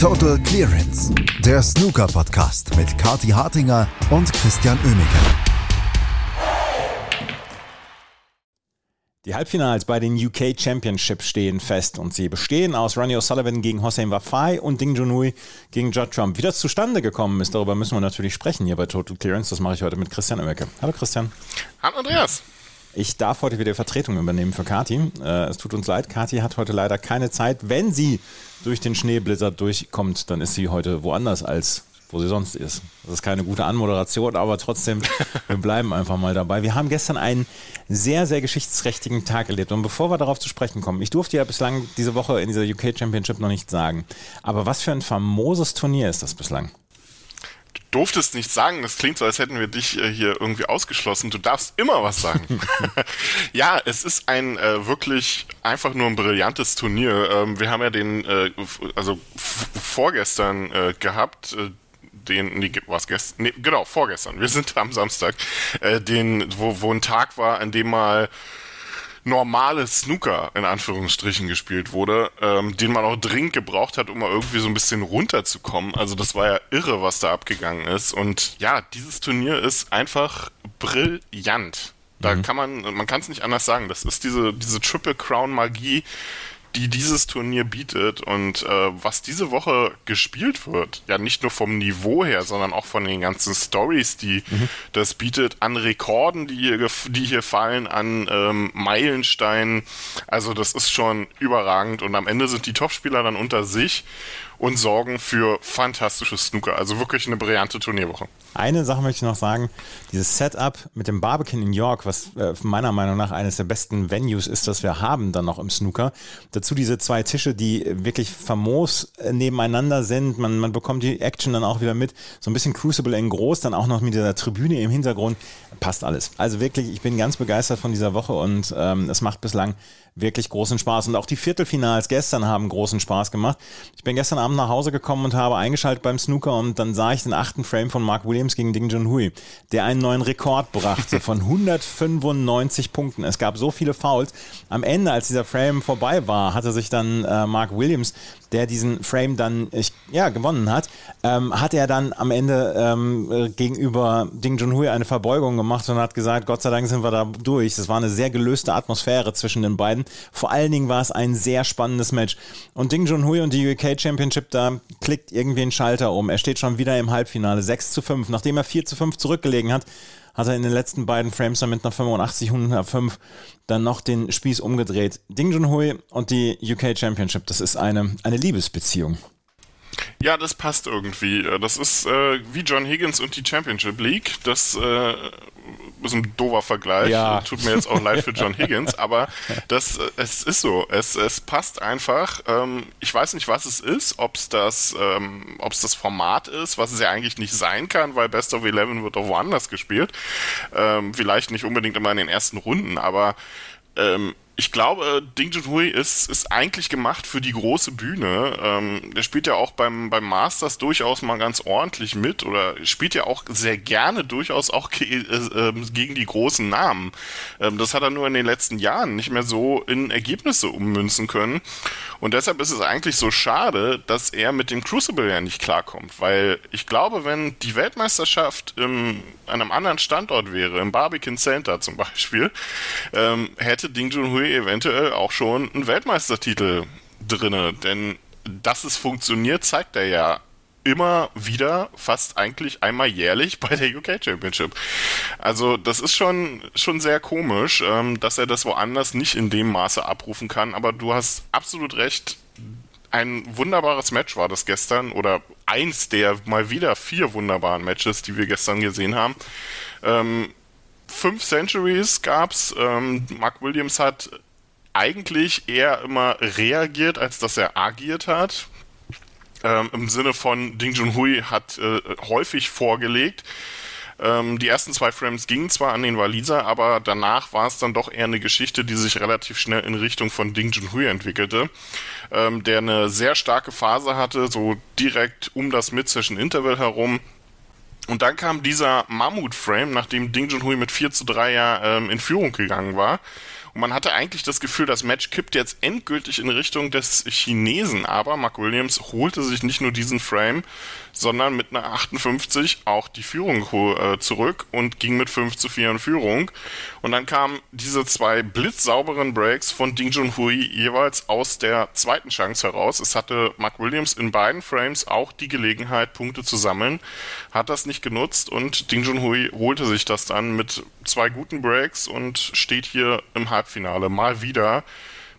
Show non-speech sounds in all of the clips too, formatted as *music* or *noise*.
Total Clearance, der Snooker-Podcast mit Kati Hartinger und Christian Oemeke. Die Halbfinals bei den UK Championship stehen fest und sie bestehen aus Ronnie O'Sullivan gegen Hossein Wafai und Ding Junhui gegen Judd Trump. Wie das zustande gekommen ist, darüber müssen wir natürlich sprechen hier bei Total Clearance. Das mache ich heute mit Christian Oemeke. Hallo Christian. Hallo Andreas. Ich darf heute wieder Vertretung übernehmen für Kati. Äh, es tut uns leid, Kati hat heute leider keine Zeit. Wenn sie durch den Schneeblizzard durchkommt, dann ist sie heute woanders als wo sie sonst ist. Das ist keine gute Anmoderation, aber trotzdem, *laughs* wir bleiben einfach mal dabei. Wir haben gestern einen sehr, sehr geschichtsträchtigen Tag erlebt. Und bevor wir darauf zu sprechen kommen, ich durfte ja bislang diese Woche in dieser UK Championship noch nicht sagen. Aber was für ein famoses Turnier ist das bislang? Durftest nicht sagen. Das klingt so, als hätten wir dich äh, hier irgendwie ausgeschlossen. Du darfst immer was sagen. *laughs* *laughs* ja, es ist ein äh, wirklich einfach nur ein brillantes Turnier. Ähm, wir haben ja den, äh, also vorgestern äh, gehabt, äh, den, nee, was gestern, nee, genau, vorgestern. Wir sind am Samstag, äh, den, wo, wo ein Tag war, an dem mal normales Snooker in Anführungsstrichen gespielt wurde, ähm, den man auch dringend gebraucht hat, um mal irgendwie so ein bisschen runterzukommen. Also das war ja irre, was da abgegangen ist. Und ja, dieses Turnier ist einfach brillant. Da mhm. kann man, man kann es nicht anders sagen. Das ist diese, diese Triple Crown Magie, die dieses Turnier bietet und äh, was diese Woche gespielt wird, ja nicht nur vom Niveau her, sondern auch von den ganzen Stories, die mhm. das bietet, an Rekorden, die hier, die hier fallen, an ähm, Meilensteinen. Also das ist schon überragend und am Ende sind die Topspieler dann unter sich und sorgen für fantastisches Snooker. Also wirklich eine brillante Turnierwoche. Eine Sache möchte ich noch sagen, dieses Setup mit dem Barbican in York, was äh, meiner Meinung nach eines der besten Venues ist, das wir haben dann noch im Snooker. Dazu diese zwei Tische, die wirklich famos äh, nebeneinander sind. Man, man bekommt die Action dann auch wieder mit. So ein bisschen Crucible in groß, dann auch noch mit dieser Tribüne im Hintergrund. Passt alles. Also wirklich, ich bin ganz begeistert von dieser Woche und ähm, es macht bislang wirklich großen Spaß. Und auch die Viertelfinals gestern haben großen Spaß gemacht. Ich bin gestern Abend nach Hause gekommen und habe eingeschaltet beim Snooker und dann sah ich den achten Frame von Mark Williams gegen Ding Junhui, der einen neuen Rekord brachte *laughs* von 195 Punkten. Es gab so viele Fouls. Am Ende, als dieser Frame vorbei war, hatte sich dann äh, Mark Williams der diesen Frame dann ich, ja, gewonnen hat, ähm, hat er dann am Ende ähm, äh, gegenüber Ding Junhui eine Verbeugung gemacht und hat gesagt, Gott sei Dank sind wir da durch. Das war eine sehr gelöste Atmosphäre zwischen den beiden. Vor allen Dingen war es ein sehr spannendes Match. Und Ding Junhui und die UK Championship, da klickt irgendwie ein Schalter um. Er steht schon wieder im Halbfinale, 6 zu 5. Nachdem er 4 zu 5 zurückgelegen hat, hat er in den letzten beiden Frames dann mit einer 85, 105 dann noch den Spieß umgedreht. Ding Junhui und die UK Championship, das ist eine, eine Liebesbeziehung. Ja, das passt irgendwie. Das ist äh, wie John Higgins und die Championship League. Das äh, ist ein doofer Vergleich. Ja. Tut mir jetzt auch leid für *laughs* John Higgins, aber das, es ist so. Es, es passt einfach. Ähm, ich weiß nicht, was es ist, ob es das, ähm, ob es das Format ist, was es ja eigentlich nicht sein kann, weil Best of Eleven wird auch woanders gespielt. Ähm, vielleicht nicht unbedingt immer in den ersten Runden, aber ähm, ich glaube, Ding Junhui ist, ist eigentlich gemacht für die große Bühne. Ähm, der spielt ja auch beim, beim Masters durchaus mal ganz ordentlich mit oder spielt ja auch sehr gerne durchaus auch ge äh, ähm, gegen die großen Namen. Ähm, das hat er nur in den letzten Jahren nicht mehr so in Ergebnisse ummünzen können. Und deshalb ist es eigentlich so schade, dass er mit dem Crucible ja nicht klarkommt, weil ich glaube, wenn die Weltmeisterschaft im, an einem anderen Standort wäre, im Barbican Center zum Beispiel, ähm, hätte Ding Junhui eventuell auch schon einen Weltmeistertitel drinne. Denn dass es funktioniert, zeigt er ja immer wieder, fast eigentlich einmal jährlich bei der UK Championship. Also das ist schon, schon sehr komisch, ähm, dass er das woanders nicht in dem Maße abrufen kann. Aber du hast absolut recht. Ein wunderbares Match war das gestern oder eins der mal wieder vier wunderbaren Matches, die wir gestern gesehen haben. Ähm, fünf Centuries gab's. Ähm, Mark Williams hat eigentlich eher immer reagiert, als dass er agiert hat. Ähm, Im Sinne von Ding Junhui hat äh, häufig vorgelegt. Ähm, die ersten zwei Frames gingen zwar an den Waliser, aber danach war es dann doch eher eine Geschichte, die sich relativ schnell in Richtung von Ding Junhui entwickelte, ähm, der eine sehr starke Phase hatte, so direkt um das Mid-Session-Interval herum. Und dann kam dieser Mammut-Frame, nachdem Ding Junhui mit 4 zu 3 ja ähm, in Führung gegangen war man hatte eigentlich das Gefühl, das Match kippt jetzt endgültig in Richtung des Chinesen, aber Mark Williams holte sich nicht nur diesen Frame, sondern mit einer 58 auch die Führung äh, zurück und ging mit 5 zu 4 in Führung. Und dann kamen diese zwei blitzsauberen Breaks von Ding Junhui jeweils aus der zweiten Chance heraus. Es hatte Mark Williams in beiden Frames auch die Gelegenheit, Punkte zu sammeln, hat das nicht genutzt und Ding Junhui holte sich das dann mit zwei guten Breaks und steht hier im Halbfinale mal wieder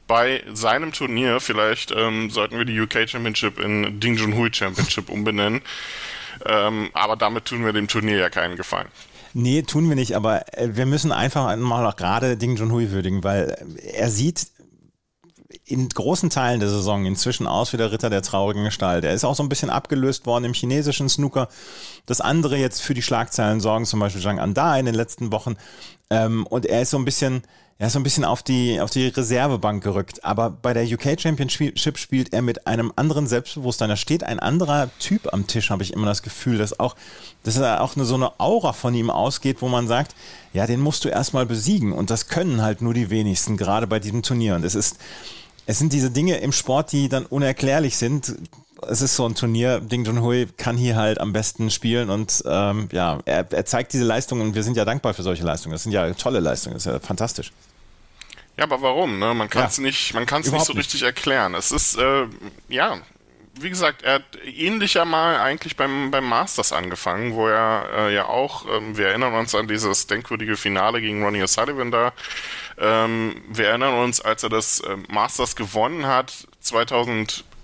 bei seinem Turnier. Vielleicht ähm, sollten wir die UK Championship in Ding Junhui Championship umbenennen. Ähm, aber damit tun wir dem Turnier ja keinen Gefallen. Nee, tun wir nicht, aber äh, wir müssen einfach mal auch gerade Ding Junhui würdigen, weil er sieht in großen Teilen der Saison inzwischen aus wie der Ritter der traurigen Gestalt. Er ist auch so ein bisschen abgelöst worden im chinesischen Snooker. Das andere jetzt für die Schlagzeilen sorgen, zum Beispiel Zhang Anda in den letzten Wochen. Ähm, und er ist so ein bisschen, er ist so ein bisschen auf die, auf die Reservebank gerückt. Aber bei der UK Championship spielt er mit einem anderen Selbstbewusstsein. Da steht ein anderer Typ am Tisch, habe ich immer das Gefühl, dass auch, dass auch eine, so eine Aura von ihm ausgeht, wo man sagt, ja, den musst du erstmal besiegen. Und das können halt nur die wenigsten, gerade bei diesem Turnier. Und es ist, es sind diese Dinge im Sport, die dann unerklärlich sind. Es ist so ein Turnier, Ding Junhui kann hier halt am besten spielen und ähm, ja, er, er zeigt diese Leistungen und wir sind ja dankbar für solche Leistungen. Das sind ja tolle Leistungen, das ist ja fantastisch. Ja, aber warum? Ne? Man kann es ja, nicht, man kann es nicht so richtig nicht. erklären. Es ist äh, ja, wie gesagt, er hat ähnlicher mal eigentlich beim beim Masters angefangen, wo er äh, ja auch, ähm, wir erinnern uns an dieses denkwürdige Finale gegen Ronnie O'Sullivan da, ähm, wir erinnern uns, als er das äh, Masters gewonnen hat,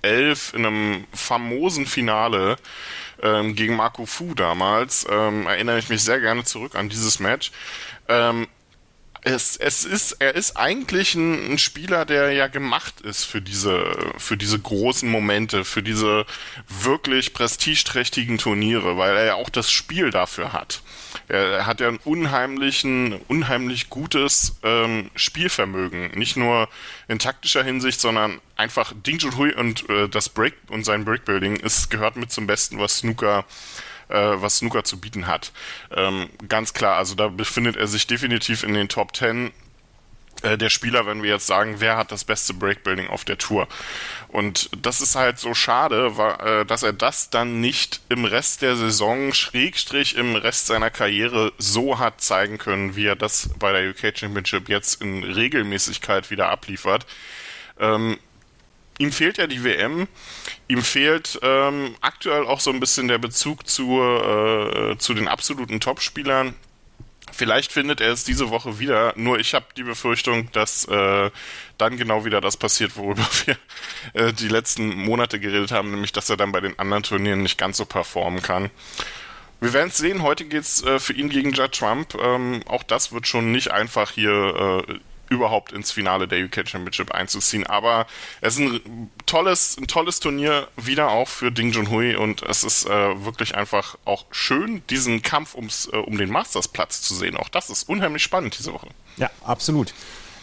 2011 in einem famosen Finale ähm, gegen Marco Fu damals, ähm, erinnere ich mich sehr gerne zurück an dieses Match. Ähm, es, es ist, er ist eigentlich ein, ein, Spieler, der ja gemacht ist für diese, für diese großen Momente, für diese wirklich prestigeträchtigen Turniere, weil er ja auch das Spiel dafür hat. Er hat ja ein unheimlichen, unheimlich gutes ähm, Spielvermögen. Nicht nur in taktischer Hinsicht, sondern einfach Ding Junhui und äh, das Break und sein Breakbuilding ist, gehört mit zum Besten, was Snooker was Snooker zu bieten hat. Ähm, ganz klar, also da befindet er sich definitiv in den Top 10 äh, der Spieler, wenn wir jetzt sagen, wer hat das beste Breakbuilding auf der Tour. Und das ist halt so schade, äh, dass er das dann nicht im Rest der Saison, Schrägstrich im Rest seiner Karriere so hat zeigen können, wie er das bei der UK Championship jetzt in Regelmäßigkeit wieder abliefert. Ähm, ihm fehlt ja die WM, ihm fehlt ähm, aktuell auch so ein bisschen der Bezug zu, äh, zu den absoluten Topspielern. Vielleicht findet er es diese Woche wieder, nur ich habe die Befürchtung, dass äh, dann genau wieder das passiert, worüber *laughs* wir äh, die letzten Monate geredet haben, nämlich dass er dann bei den anderen Turnieren nicht ganz so performen kann. Wir werden es sehen, heute geht's äh, für ihn gegen Judd Trump. Ähm, auch das wird schon nicht einfach hier äh, überhaupt ins Finale der UK Championship einzuziehen. Aber es ist ein tolles, ein tolles Turnier wieder auch für Ding Junhui und es ist äh, wirklich einfach auch schön, diesen Kampf ums, äh, um den Masters-Platz zu sehen. Auch das ist unheimlich spannend diese Woche. Ja, absolut.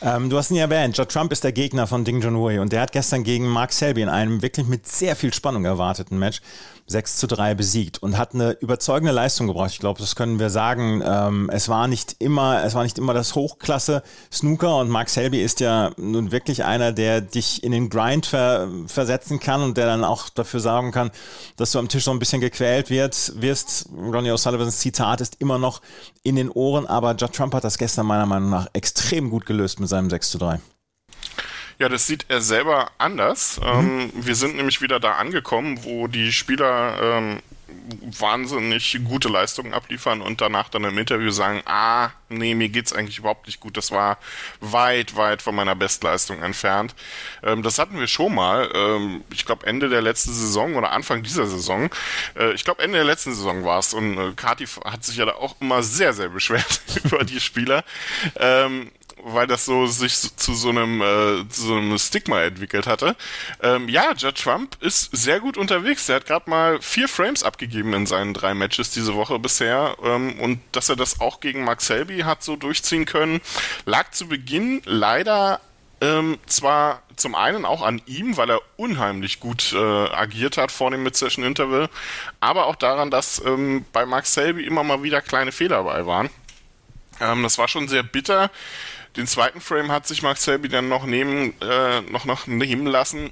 Ähm, du hast ihn ja erwähnt, Judd Trump ist der Gegner von Ding Junhui und der hat gestern gegen Mark Selby in einem wirklich mit sehr viel Spannung erwarteten Match 6 zu 3 besiegt und hat eine überzeugende Leistung gebracht. Ich glaube, das können wir sagen. Ähm, es war nicht immer, es war nicht immer das Hochklasse Snooker und Mark Selby ist ja nun wirklich einer, der dich in den Grind ver versetzen kann und der dann auch dafür sorgen kann, dass du am Tisch so ein bisschen gequält wird, wirst. Ronnie O'Sullivans Zitat ist immer noch in den Ohren, aber Judd Trump hat das gestern meiner Meinung nach extrem gut gelöst mit seinem 6 zu 3. Ja, das sieht er selber anders. Mhm. Ähm, wir sind nämlich wieder da angekommen, wo die Spieler ähm, wahnsinnig gute Leistungen abliefern und danach dann im Interview sagen, ah, nee, mir geht's eigentlich überhaupt nicht gut. Das war weit, weit von meiner Bestleistung entfernt. Ähm, das hatten wir schon mal. Ähm, ich glaube Ende der letzten Saison oder Anfang dieser Saison. Äh, ich glaube Ende der letzten Saison war es und äh, Kati hat sich ja da auch immer sehr, sehr beschwert *laughs* über die Spieler. Ähm, weil das so sich zu so einem, äh, zu so einem Stigma entwickelt hatte. Ähm, ja, Judge Trump ist sehr gut unterwegs. Er hat gerade mal vier Frames abgegeben in seinen drei Matches diese Woche bisher. Ähm, und dass er das auch gegen Mark Selby hat so durchziehen können, lag zu Beginn leider ähm, zwar zum einen auch an ihm, weil er unheimlich gut äh, agiert hat vor dem Mid-Session Interval, aber auch daran, dass ähm, bei Mark Selby immer mal wieder kleine Fehler dabei waren. Ähm, das war schon sehr bitter Den zweiten Frame hat sich Mark Selby dann noch nehmen, äh, noch, noch nehmen lassen.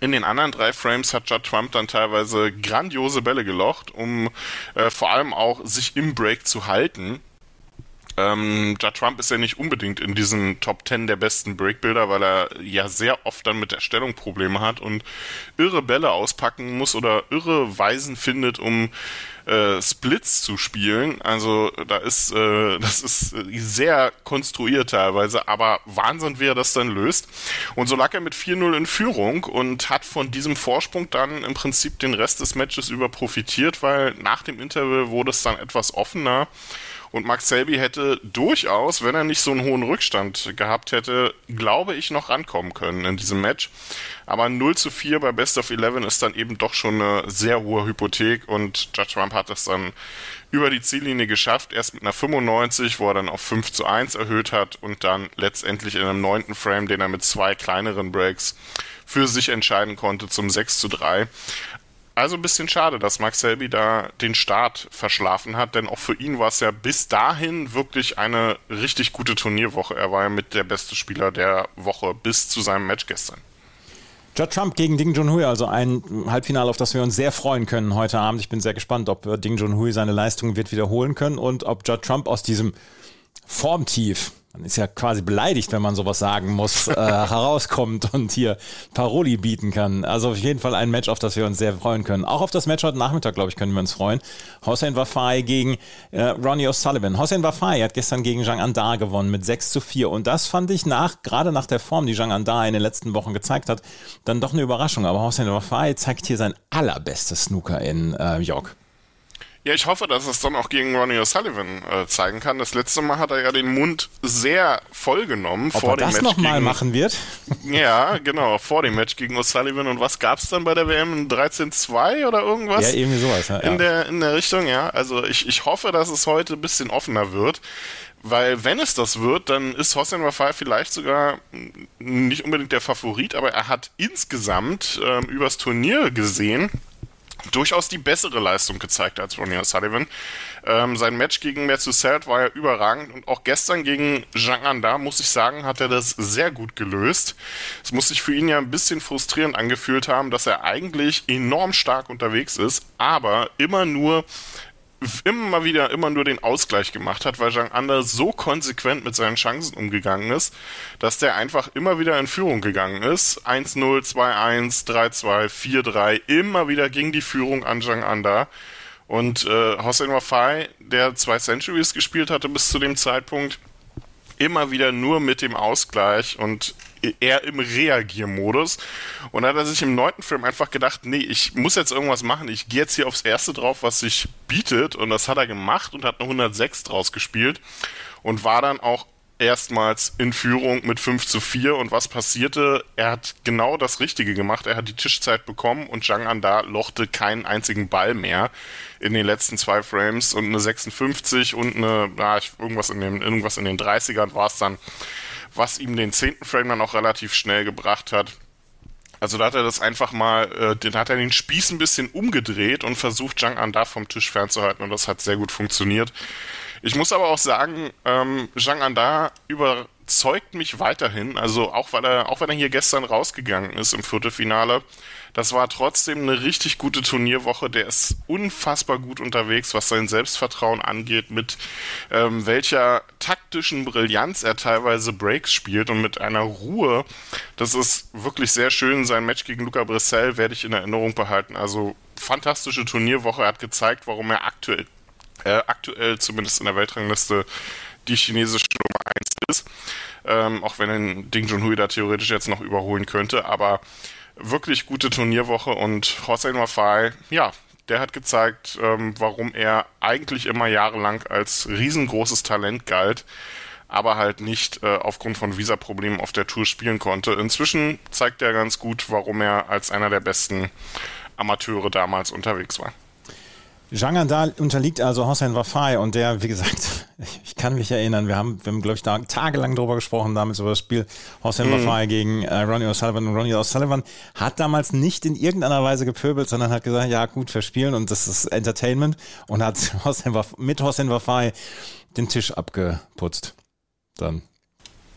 In den anderen drei Frames hat Judd Trump dann teilweise grandiose Bälle gelocht, um äh, vor allem auch sich im Break zu halten. Ähm, Judd Trump ist ja nicht unbedingt in diesen Top 10 der besten Breakbilder, weil er ja sehr oft dann mit der Stellung Probleme hat und irre Bälle auspacken muss oder irre Weisen findet, um äh, Splits zu spielen. Also da ist äh, *laughs* das ist sehr konstruiert teilweise, aber Wahnsinn, wie er das dann löst. Und so lag er mit 4-0 in Führung und hat von diesem Vorsprung dann im Prinzip den Rest des Matches über profitiert, weil nach dem Interval wurde es dann etwas offener. Und Max Selby hätte durchaus, wenn er nicht so einen hohen Rückstand gehabt hätte, glaube ich, noch rankommen können in diesem Match. Aber 0 zu 4 bei Best of 11 ist dann eben doch schon eine sehr hohe Hypothek und Judge Trump hat es dann über die Ziellinie geschafft, erst mit einer 95, wo er dann auf 5 zu 1 erhöht hat und dann letztendlich in einem neunten Frame, den er mit zwei kleineren Breaks für sich entscheiden konnte, zum 6 zu 3. Also ein bisschen schade, dass Max Selby da den Start verschlafen hat, denn auch für ihn war es ja bis dahin wirklich eine richtig gute Turnierwoche. Er war ja mit der beste Spieler der Woche bis zu seinem Match gestern. Judd Trump gegen Ding Junhui, also ein Halbfinale, auf das wir uns sehr freuen können heute Abend. Ich bin sehr gespannt, ob äh, Ding Junhui seine Leistung wird wiederholen können und ob Judd Trump aus diesem Formtief man ist ja quasi beleidigt, wenn man sowas sagen muss, äh, *laughs* herauskommt und hier Paroli bieten kann. Also auf jeden Fall ein Match, auf das wir uns sehr freuen können. Auch auf das Match heute Nachmittag, glaube ich, können wir uns freuen. Hossein Wafai gegen äh, Ronnie O'Sullivan. Hossein Wafai hat gestern gegen Zhang Andar gewonnen mit 6 zu 4 und das fand ich nach, gerade nach der Form, die Zhang Andar in den letzten Wochen gezeigt hat, dann doch eine Überraschung. Aber Hossein Wafai zeigt hier sein allerbestes Snooker in äh, York. Ja, ich hoffe, dass es dann auch gegen Ronnie O'Sullivan äh, zeigen kann. Das letzte Mal hat er ja den Mund sehr voll genommen Ob vor er dem das Match. nochmal gegen, machen wird? *laughs* Ja, genau, vor dem Match gegen O'Sullivan. Und was gab's dann bei der WM? 13-2 oder irgendwas? Ja, irgendwie sowas. Ja, in, Der, in der Richtung, ja. Also ich, ich hoffe, dass es heute ein bisschen offener wird. Weil wenn es das wird, dann ist Hossein Wafai vielleicht sogar nicht unbedingt der Favorit, aber er hat insgesamt ähm, übers Turnier gesehen durchaus die bessere Leistung gezeigt als Ronnie O'Sullivan. Ähm, sein Match gegen Selt war ja überragend und auch gestern gegen Zhang Anda, muss ich sagen, hat er das sehr gut gelöst. Es muss sich für ihn ja ein bisschen frustrierend angefühlt haben, dass er eigentlich enorm stark unterwegs ist, aber immer nur immer wieder immer nur den Ausgleich gemacht hat, weil Zhang Anda so konsequent mit seinen Chancen umgegangen ist, dass der einfach immer wieder in Führung gegangen ist. 1-0, 2-1, 3-2, 4-3, immer wieder ging die Führung an Zhang Anda. Und äh, Hossein Wafai, der zwei Centuries gespielt hatte bis zu dem Zeitpunkt, immer wieder nur mit dem Ausgleich und eher im Reagiermodus. Und da hat er sich im neunten Film einfach gedacht, nee, ich muss jetzt irgendwas machen. Ich gehe jetzt hier aufs erste drauf, was sich bietet. Und das hat er gemacht und hat eine 106 draus gespielt. Und war dann auch erstmals in Führung mit 5 zu 4 und was passierte? Er hat genau das Richtige gemacht. Er hat die Tischzeit bekommen und Zhang Anda lochte keinen einzigen Ball mehr in den letzten zwei Frames und eine 56 und eine, na, irgendwas in den, irgendwas in den 30ern war es dann was ihm den zehnten Frame dann auch relativ schnell gebracht hat. Also da hat er das einfach mal, äh, den hat er den Spieß ein bisschen umgedreht und versucht, Zhang Anda vom Tisch fernzuhalten und das hat sehr gut funktioniert. Ich muss aber auch sagen, ähm, Zhang Anda überzeugt mich weiterhin, also auch weil er, auch wenn er hier gestern rausgegangen ist im Viertelfinale, das war trotzdem eine richtig gute Turnierwoche. Der ist unfassbar gut unterwegs, was sein Selbstvertrauen angeht, mit ähm, welcher taktischen Brillanz er teilweise Breaks spielt und mit einer Ruhe. Das ist wirklich sehr schön. Sein Match gegen Luca Brissell werde ich in Erinnerung behalten. Also fantastische Turnierwoche. Er hat gezeigt, warum er aktuell, äh, aktuell zumindest in der Weltrangliste die chinesische Nummer 1 ist. Ähm, auch wenn Ding Junhui da theoretisch jetzt noch überholen könnte. Aber wirklich gute Turnierwoche und Hossein Wafai, ja, der hat gezeigt, ähm, warum er eigentlich immer jahrelang als riesengroßes Talent galt, aber halt nicht äh, aufgrund von Visaproblemen auf der Tour spielen konnte. Inzwischen zeigt er ganz gut, warum er als einer der besten Amateure damals unterwegs war. Zhang Anda unterliegt also Hossein Wafai und der, wie gesagt, *laughs* ich kann mich erinnern, wir haben, wir haben glaube ich, da tagelang drüber gesprochen, damals über das Spiel Hossein mhm. Wafai gegen äh, Ronnie O'Sullivan und Ronnie O'Sullivan hat damals nicht in irgendeiner Weise gepöbelt, sondern hat gesagt, ja gut, verspielen und das ist Entertainment und hat *laughs* Hossein mit Hossein Wafai den Tisch abgeputzt. Dann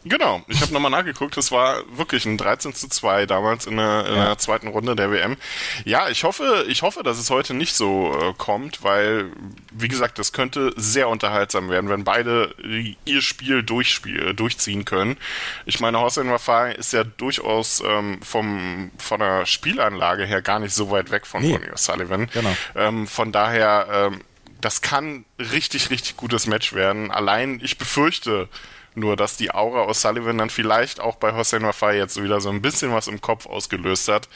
Genau, ich habe nochmal nachgeguckt, es war wirklich ein 13 zu 2 damals in der, in der, zweiten Runde der WM. Ja, ich hoffe, ich hoffe, dass es heute nicht so äh, kommt, weil, wie gesagt, das könnte sehr unterhaltsam werden, wenn beide ihr Spiel durchspiel, durchziehen können. Ich meine, Hossein Wafai ist ja durchaus ähm, vom, von der Spielanlage her gar nicht so weit weg von nee. Ronnie O'Sullivan. Genau. Ähm, von daher, ähm, das kann richtig, richtig gutes Match werden. Allein, ich befürchte, nur, dass die Aura aus Sullivan dann vielleicht auch bei Hossein Wafai jetzt wieder so ein bisschen was im Kopf ausgelöst hat.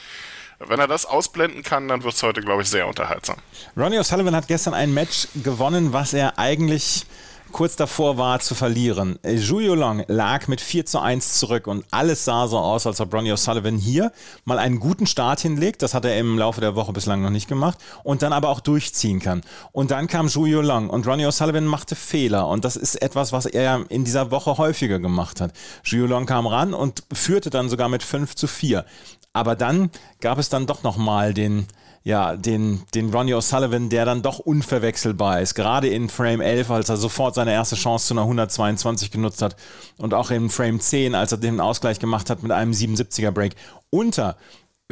Wenn er das ausblenden kann, dann wird es heute, glaube ich, sehr unterhaltsam. Ronnie O'Sullivan hat gestern ein Match gewonnen, was er eigentlich kurz davor war zu verlieren. Zhu Long lag mit 4 zu 1 zurück und alles sah so aus, als ob Ronnie O'Sullivan hier mal einen guten Start hinlegt. Das hat er im Laufe der Woche bislang noch nicht gemacht. Und dann aber auch durchziehen kann. Und dann kam Zhu Long und Ronnie O'Sullivan machte Fehler. Und das ist etwas, was er in dieser Woche häufiger gemacht hat. Zhu Long kam ran und führte dann sogar mit 5 zu 4. Aber dann gab es dann doch nochmal den, ja, den, den Ronnie O'Sullivan, der dann doch unverwechselbar ist. Gerade in Frame 11, als er sofort seine erste Chance zu einer 122 genutzt hat. Und auch in Frame 10, als er den Ausgleich gemacht hat mit einem 77er Break. Unter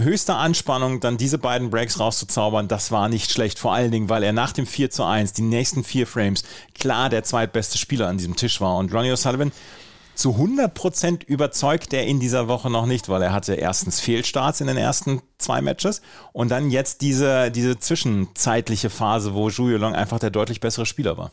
höchster Anspannung dann diese beiden Breaks rauszuzaubern, das war nicht schlecht. Vor allen Dingen, weil er nach dem 4 zu 1, die nächsten vier Frames, klar der zweitbeste Spieler an diesem Tisch war. Und Ronnie O'Sullivan zu 100% überzeugt er in dieser Woche noch nicht, weil er hatte erstens Fehlstarts in den ersten zwei Matches und dann jetzt diese, diese zwischenzeitliche Phase, wo Zhu Long einfach der deutlich bessere Spieler war.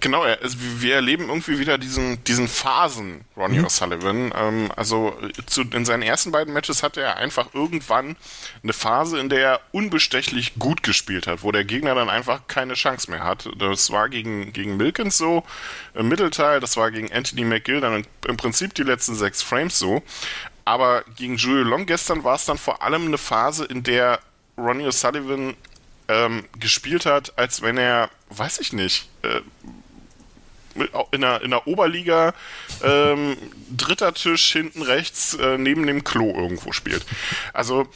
Genau, wir erleben irgendwie wieder diesen, diesen Phasen Ronnie mhm. O'Sullivan. Ähm, also zu, in seinen ersten beiden Matches hatte er einfach irgendwann eine Phase, in der er unbestechlich gut gespielt hat, wo der Gegner dann einfach keine Chance mehr hat. Das war gegen, gegen Milkins so im Mittelteil, das war gegen Anthony McGill dann im Prinzip die letzten sechs Frames so. Aber gegen Julio Long gestern war es dann vor allem eine Phase, in der Ronnie O'Sullivan ähm, gespielt hat, als wenn er, weiß ich nicht, äh, in der, in der Oberliga ähm, dritter Tisch hinten rechts äh, neben dem Klo irgendwo spielt. Also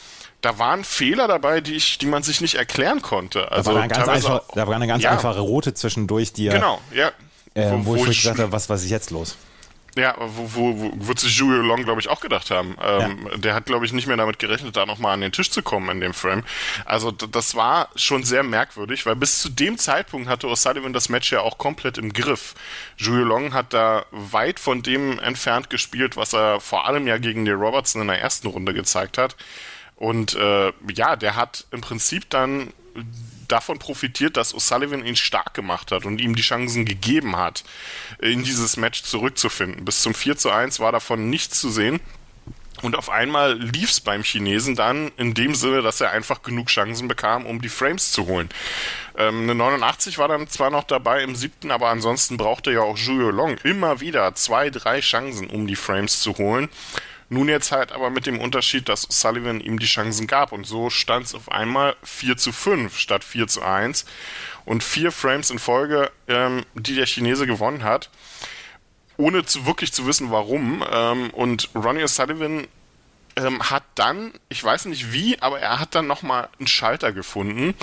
da waren Fehler dabei, die ich, die man sich nicht erklären konnte. Also da war eine ganz, einfach, da war eine ganz ja, einfache rote zwischendurch, die genau, ja. Äh, wo, wo, wo, ich gesagt habe, was, was ist jetzt los? Ja, wo, wo, wo wird sich Julio Long, glaube ich, auch gedacht haben. Ähm, ja. Der hat, glaube ich, nicht mehr damit gerechnet, da nochmal an den Tisch zu kommen in dem Frame. Also das war schon sehr merkwürdig, weil bis zu dem Zeitpunkt hatte O'Sullivan das Match ja auch komplett im Griff. Julio Long hat da weit von dem entfernt gespielt, was er vor allem ja gegen die Robertson in der ersten Runde gezeigt hat. Und äh, ja, der hat im Prinzip dann davon profitiert, dass O'Sullivan ihn stark gemacht hat und ihm die Chancen gegeben hat, in dieses Match zurückzufinden. Bis zum 4 zu 1 war davon nichts zu sehen. Und auf einmal lief es beim Chinesen dann in dem Sinne, dass er einfach genug Chancen bekam, um die Frames zu holen. Ähm, eine 89 war dann zwar noch dabei im siebten, aber ansonsten brauchte ja auch Julio Long immer wieder zwei, drei Chancen, um die Frames zu holen. Nun jetzt halt aber mit dem Unterschied, dass Sullivan ihm die Chancen gab und so stand es auf einmal 4 zu 5 statt 4 zu 1 und vier Frames in Folge, ähm, die der Chinese gewonnen hat, ohne zu wirklich zu wissen, warum. Ähm, und Ronnie O'Sullivan ähm, hat dann, ich weiß nicht wie, aber er hat dann nochmal einen Schalter gefunden.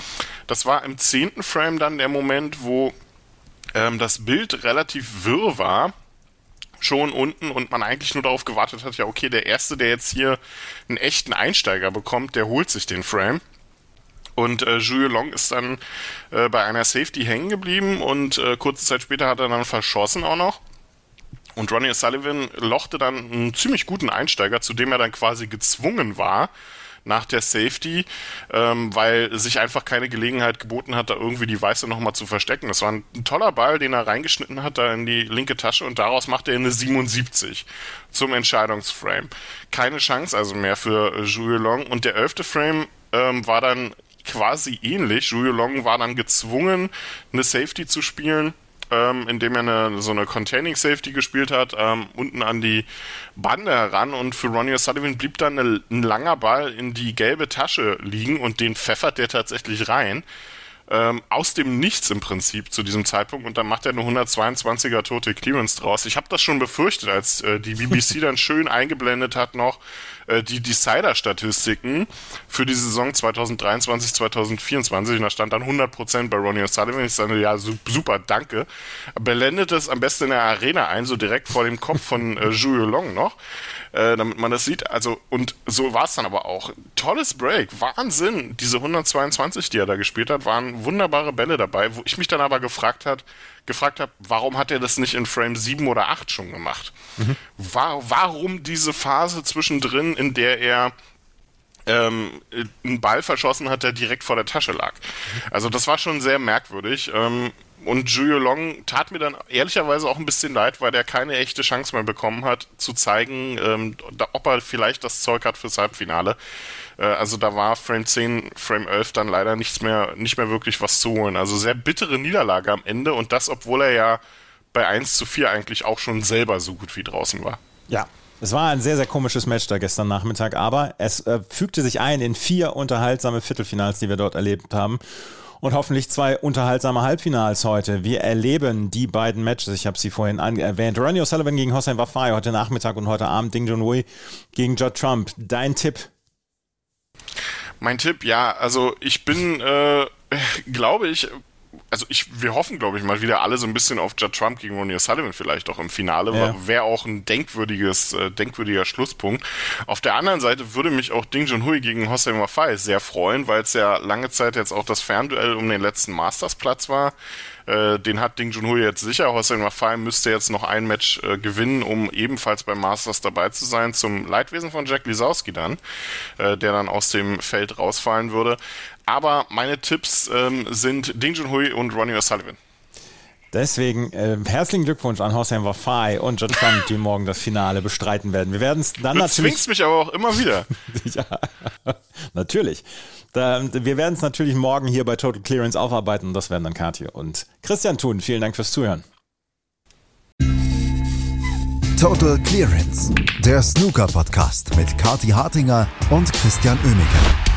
Das war im zehnten Frame dann der Moment, wo ähm, das Bild relativ wirr war schon unten und man eigentlich nur darauf gewartet hat, ja, okay, der Erste, der jetzt hier einen echten Einsteiger bekommt, der holt sich den Frame. Und äh, Julio Long ist dann äh, bei einer Safety hängen geblieben und äh, kurze Zeit später hat er dann verschossen auch noch. Und Ronnie Sullivan lochte dann einen ziemlich guten Einsteiger, zu dem er dann quasi gezwungen war, nach der Safety, ähm, weil sich einfach keine Gelegenheit geboten hat, da irgendwie die Weiße nochmal zu verstecken. Das war ein, toller Ball, den er reingeschnitten hat, da in die linke Tasche und daraus macht er eine 77 zum Entscheidungsframe. Keine Chance also mehr für Julio Long und der elfte Frame ähm, war dann quasi ähnlich. Julio Long war dann gezwungen, eine Safety zu spielen ähm, indem er eine, so eine Containing Safety gespielt hat, ähm, unten an die Bande heran und für Ronnie O'Sullivan blieb dann eine, ein langer Ball in die gelbe Tasche liegen und den pfeffert der tatsächlich rein. Ähm, aus dem Nichts im Prinzip zu diesem Zeitpunkt und dann macht er eine 122er tote Clearance draus. Ich habe das schon befürchtet, als äh, die BBC *laughs* dann schön eingeblendet hat noch, äh, die Decider-Statistiken für die Saison 2023, 2024 und da stand dann 100% bei Ronnie O'Sullivan. Ich sage, ja, super, danke. Blendet es am besten in der Arena ein, so direkt vor dem Kopf von äh, Julio Long noch, äh, damit man das sieht. Also, und so war es dann aber auch. Tolles Break, Wahnsinn. Diese 122, die er da gespielt hat, waren wunderbare Bälle dabei, wo ich mich dann aber gefragt hat, gefragt habe, warum hat er das nicht in Frame 7 oder 8 schon gemacht? Mhm. War, warum diese Phase zwischendrin, in der er ähm, einen Ball verschossen hat, der direkt vor der Tasche lag? Also das war schon sehr merkwürdig. Ähm, und Julio Long tat mir dann ehrlicherweise auch ein bisschen leid, weil der keine echte Chance mehr bekommen hat, zu zeigen, ähm, ob er vielleicht das Zeug hat fürs Halbfinale. Äh, also da war Frame 10, Frame 11 dann leider nichts mehr, nicht mehr wirklich was zu holen. Also sehr bittere Niederlage am Ende und das, obwohl er ja bei 1 zu 4 eigentlich auch schon selber so gut wie draußen war. Ja, es war ein sehr, sehr komisches Match da gestern Nachmittag, aber es äh, fügte sich ein in vier unterhaltsame Viertelfinals, die wir dort erlebt haben und hoffentlich zwei unterhaltsame Halbfinals heute. Wir erleben die beiden Matches. Ich habe sie vorhin erwähnt. Ronnie O'Sullivan gegen Hossein Wafai heute Nachmittag und heute Abend Ding Junhui gegen Judd Trump. Dein Tipp? Mein Tipp, ja, also ich bin, äh, *laughs* glaube ich, also ich, wir hoffen, glaube ich, mal wieder alle so ein bisschen auf Judd Trump gegen Ronnie O'Sullivan vielleicht auch im Finale. Ja. Wäre auch ein denkwürdiges, äh, denkwürdiger Schlusspunkt. Auf der anderen Seite würde mich auch Ding Junhui gegen Hossein Wafai sehr freuen, weil es ja lange Zeit jetzt auch das Fernduell um den letzten Masters-Platz war. Äh, den hat Ding Junhui jetzt sicher. Hossein Wafai müsste jetzt noch ein Match äh, gewinnen, um ebenfalls beim Masters dabei zu sein, zum Leidwesen von Jack Lisowski dann, äh, der dann aus dem Feld rausfallen würde. Aber meine Tipps ähm, sind Ding Junhui und Ronnie O'Sullivan. Deswegen äh, herzlichen Glückwunsch an Hossein Wafai und John Trump, die morgen das Finale bestreiten werden. Wir werden es dann du natürlich. Du zwingst mich aber auch immer wieder. *laughs* ja, *laughs* natürlich. Da, wir werden es natürlich morgen hier bei Total Clearance aufarbeiten und das werden dann Katja und Christian tun. Vielen Dank fürs Zuhören. Total Clearance, der Snooker-Podcast mit Kati Hartinger und Christian Oemeke.